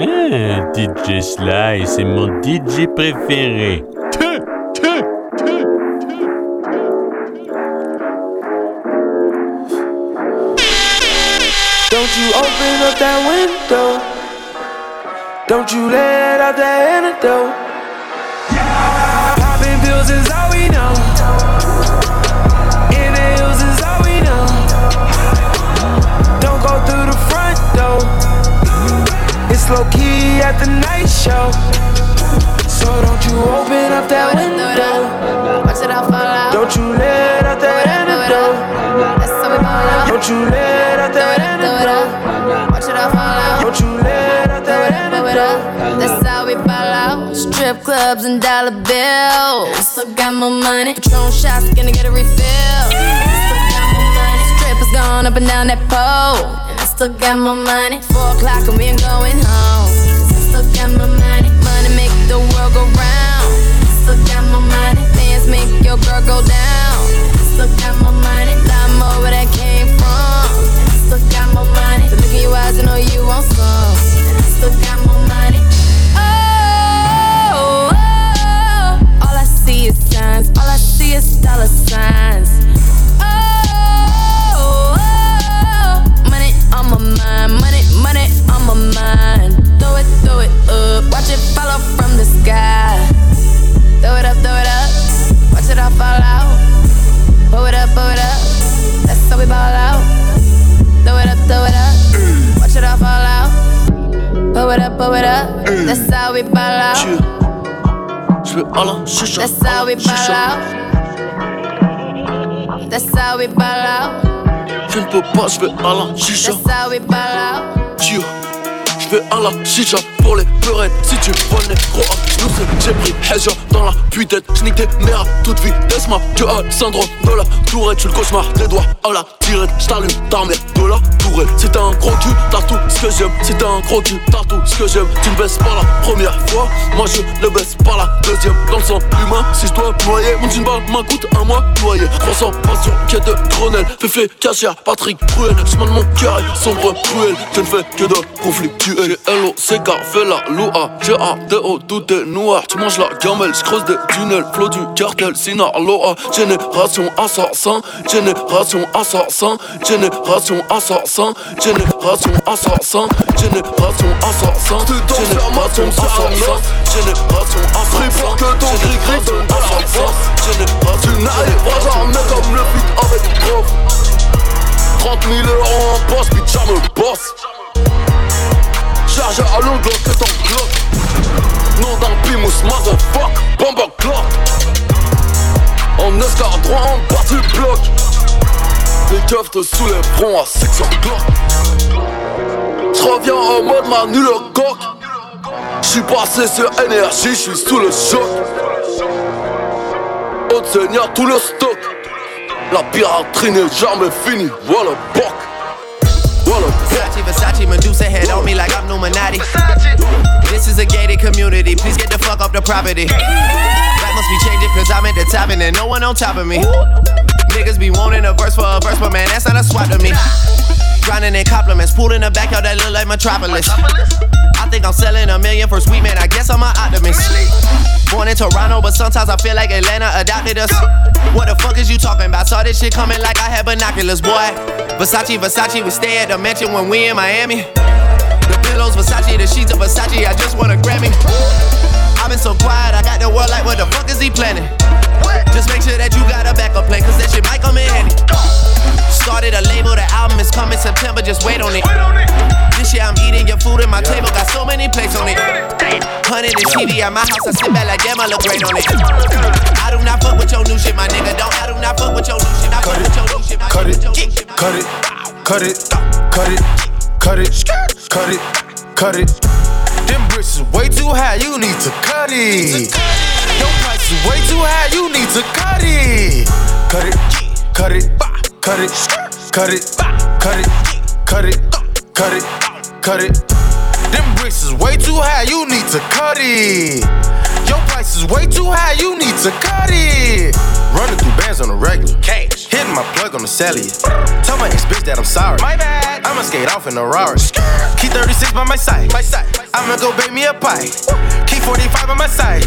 Ah, DJ Sly, c'est mon DJ préféré. Don't you open up that window. Don't you let out that antidote. Low key at the night show. So don't you open up that window. Watch it all fall out. Don't you let out that antidote. That's how we ball out. Don't you let out that antidote. Watch it all fall out. Don't you let out that antidote. That's how we ball out. Strip clubs and dollar bills. Still got more money. Patron shots, gonna get a refill. Still got more money. Strippers going up and down that pole. And still got my money. Four o'clock and we ain't going home. still got more money. Money make the world go round. Still got more money. Dance make your girl go down. Still got more money. Lot more where that came from. Still got more money. The look in your eyes, I know you want It up. That's how we ball out. Throw it up, throw it up. Watch it all fall out. Pull it up, pull it up. That's how we ball out. Je vais à la chicha. That's how we ball out. That's how we ball out. Je ne peux pas, je vais à la chicha. That's how we ball out. Tio. Je vais à la chicha Si tu à genoux c'est J'ai pris Hedja dans la puitaine J'nique tes mères à toute vitesse Ma tu as le syndrome de la tourette Tu le cauchemar des doigts à la tirette. J't'allume ta mère de la tourette t'as un gros cul t'as tout ce que j'aime. T'as un gros cul t'as tout ce que j'aime. Tu ne baisses pas la première fois. Moi je ne baisse pas la deuxième. Dans le sang humain si je dois noyer Mon jean balle m'en coûte un mois noyé 300 passion quête de Grenelle. Féfé cachère Patrick Bruel. Chemin de mon cœur sombre cruel. Je ne fais que de conflictuel L-O-C-K fait la loua G-A-D-O tout est noir. Tu manges la gamelle, j'creuse des tunnels Flow du cartel, Sinaloa Génération assassin Génération assassin Génération assassin Génération assassin Génération assassin Génération assassin Génération assassin que ton gris-gris donne de la force. Génération Tu n'arriveras jamais comme le feat avec prof. 30 000 euros en poche, ça me bosse d'un pimous, motherfuck, bomba clock. En escar droit en bas du bloc. Les keufs te soulèveront à section glock J'reviens en mode Manu le coq. J'suis passé sur énergie, j'suis sous le choc. Haute seigneur, tout le stock. La piraterie n'est jamais finie, voilà boc Voilà boc Versace, Versace, Medusa head on me like I'm Illuminati. This is a gated community, please get the fuck off the property. That must be changing cause I'm at the top and there's no one on top of me. Niggas be wanting a verse for a verse, but man, that's not a swap to me. Drowning in compliments, pool in the backyard that look like Metropolis. I think I'm selling a million for sweet man, I guess I'm an optimist. Born in Toronto, but sometimes I feel like Atlanta adopted us. What the fuck is you talking about? Saw this shit coming like I had binoculars, boy. Versace, Versace, we stay at the mansion when we in Miami. The pillows, Versace, the sheets of Versace, I just want a Grammy. I've been so quiet, I got the world like, what the fuck is he planning? Just make sure that you got a backup plan, cause that shit might come in handy. Started a label, the album is coming September, just wait on it. This year I'm eating your food at my table, got so many plates on it. Hundred and TV at my house, I sit back like damn, I look great on it. I do not fuck with your new shit, my nigga. Don't I do not fuck with your new shit. I fuck with your new shit. Cut it, with your new shit. cut it, cut it, cut it, cut it, cut it, cut it. Them bricks is way too high, you need to cut it. Your price is way too high, you need to cut it. Cut it, cut it, cut it, cut it, cut it, cut it, cut it, cut it. Them bricks is way too high, you need to cut it. Your price is way too high, you need to cut it. Running through bands on the regular. Cash. Hitting my plug on the cellular. Tell my ex bitch that I'm sorry. My bad. I'ma skate off in a Rari. Key 36 by my side. My side. I'ma go bake me a pie. Key 45 on my side.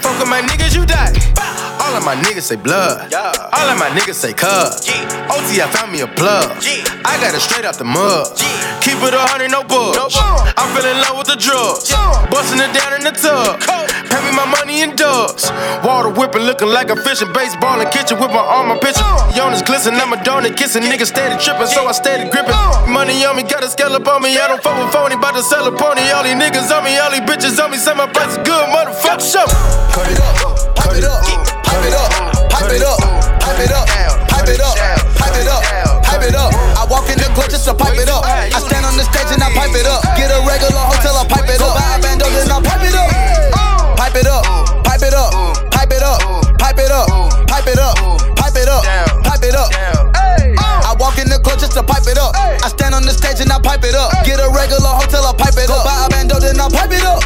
Fuck with my niggas, you die. All of my niggas say blood. All of my niggas say cuz. OT, I found me a plug. I got it straight out the mud. Keep it a hundred, no bugs. I'm feeling love with the drugs. Busting it down in the tub. Me my money in dubs. Water whipping, looking like a fish in baseball in kitchen with my arm, my picture. Yonas glisten, I'm a donut kissing. Niggas steady tripping, so I steady gripping. Money on me, got a scallop on me. I don't fuck with phony, bout to sell a pony. All these niggas on me, all these bitches on me. Say my price is good, motherfucker. Show. Cut it up, pipe it up, pipe it up, pipe it up, pipe it up, pipe it up, pipe it up, pipe it up. I walk in the club just to pipe it up. I stand on the stage and I pipe it up. Get a regular hotel, I pipe it up. Buy a bando, then I pipe it up.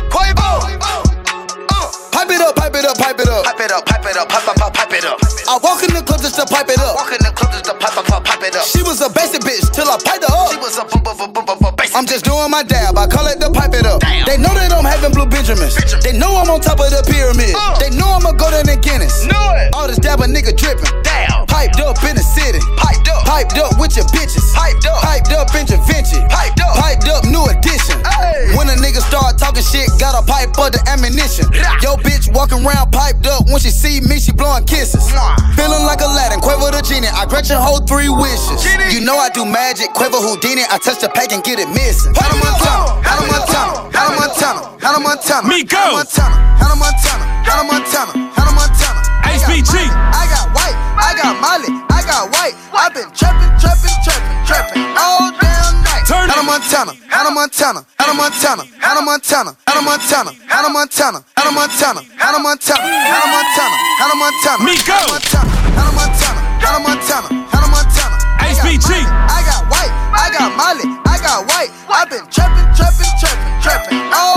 Pipe it up, pipe it up, pipe it up. Pipe it up, pipe it up, pipe, pipe, pipe, pipe it up. I walk in the club just to pipe it up. Walk in the club just to pipe, pipe, pipe, it up. She was a basic bitch till I piped her up. She was a basic. I'm just doing my dab, I call it the pipe it up. Damn. They know that I'm having blue Benjamins. Benjamin. They know I'm on top of the pyramid. Uh. They know I'ma go to the Guinness. Know it. All this dab a nigga dripping. Damn. Piped up in the city. Piped up. Piped up with your bitches. Piped up. Piped up in Da Vinci. Piped up. Piped up, new edition. Hey. When a nigga start talking shit, gotta pipe up the ammunition. Rah. Yo, bitch walking around piped up. When she see me, she blowing kisses. Mwah. Feeling like Aladdin, Quavo the genie. I grant your whole three wishes. Genie. You know I do magic, Quavo Houdini. I touch the pack and get it missing. Hannah Montana, Hannah Montana, Hannah Montana, Hannah Montana, Miko. Hannah Montana, Hannah Montana, Hannah Montana, Hannah Montana. I got HBG. I got I got Molly, I got white. I've been trapping, trapping, trapping, trapping all damn night. Turn it. Hannah Montana, Montana, Hannah Montana, Hannah Montana, Hannah Montana, Hannah Montana, Hannah Montana, Hannah Montana, Hannah Montana, Hannah Montana. Hannah Montana, Hannah Montana, Hannah Montana, Hannah Montana. I got HBG. I got white, I got Molly, I got white. I've been trapping, trapping, trapping, trapping all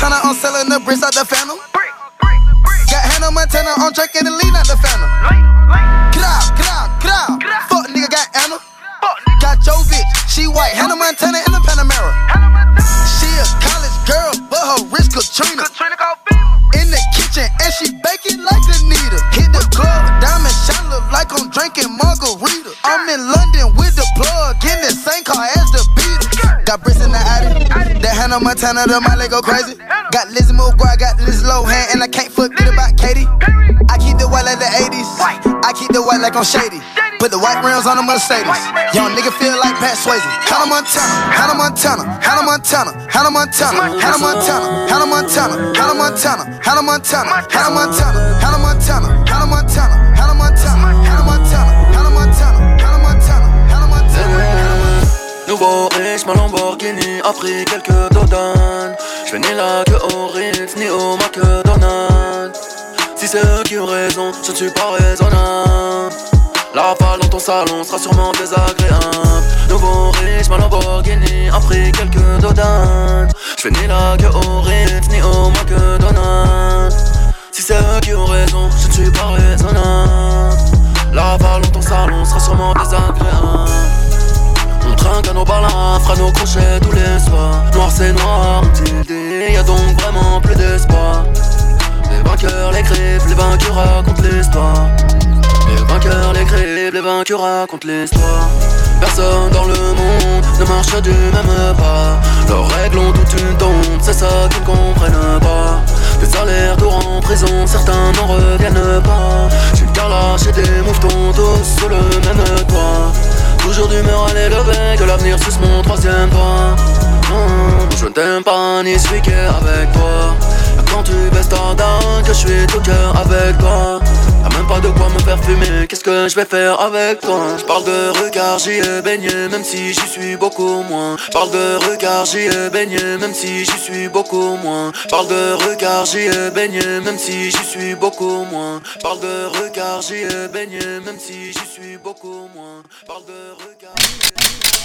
Montana, I'm selling the bricks out the phantom. Got Hannah Montana on track and the lean out the phantom. Get out, get out, get out. Fuck nigga got Anna. Got your bitch, she white. Hannah Montana in the Panamera. She a college girl, but her wrist Katrina. In the kitchen and she baking like Anita. Hit the club, diamond shine look like I'm drinking margarita. I'm in London with the plug, Hannah Montana, the Miley go crazy. Got Lizzie McGuire, got Liz Lohan, and I can't forget about Katie. I keep the white like the 80s. I keep the white like I'm shady. Put the white rims on the Mercedes. Young nigga feel like Pat Swayze. Hannah Montana, Hannah Montana, Hannah Montana, Hannah Montana, Hannah Montana, Hannah Montana, Hannah Montana, Hannah Montana, Hannah Montana, Hannah Montana, Hannah Montana, Nouveau riche, ma Lamborghini a pris quelques dodanes. Je ni là que au Ritz, ni au McDonald's. Si c'est eux qui ont raison, je ne suis pas raisonnable. La rafale dans ton salon sera sûrement désagréable. Nouveau riche, ma Lamborghini a pris quelques dodanes. Je ni là que au Ritz, ni au McDonald's. Si c'est eux qui ont raison, je ne suis pas raisonnable. La rafale dans ton salon sera sûrement désagréable. Trinque à nos balins, fera nos crochets tous les soirs. Noir c'est noir, on dit, y a donc vraiment plus d'espoir. Les vainqueurs, les griffes, les vaincus racontent l'histoire. Les vainqueurs, les griffes, les vaincus racontent l'histoire. Personne dans le monde ne marche du même pas. Leurs règles ont toute une tombe, c'est ça qu'ils ne comprennent pas. Des allers-retours en prison, certains n'en reviennent pas. J'ai le lâche et des mouvements tous sous le même. Toujours d'humeur à l'élever, que l'avenir suce mon troisième. Non, je ne t'aime pas ni suis qu'est avec toi. Quand tu baisses ta dingue, que je suis tout cœur avec toi. Même pas de quoi me faire fumer, qu'est-ce que je vais faire avec toi Je parle de regard, j'y ai baigné, même si j'y suis beaucoup moins. Parle de regard, j'y ai baigné, même si j'y suis beaucoup moins. Parle de regard, j'y ai baigné, même si j'y suis beaucoup moins. Parle de regard, j'y ai baigné, même si j'y suis beaucoup moins. Parle de regard.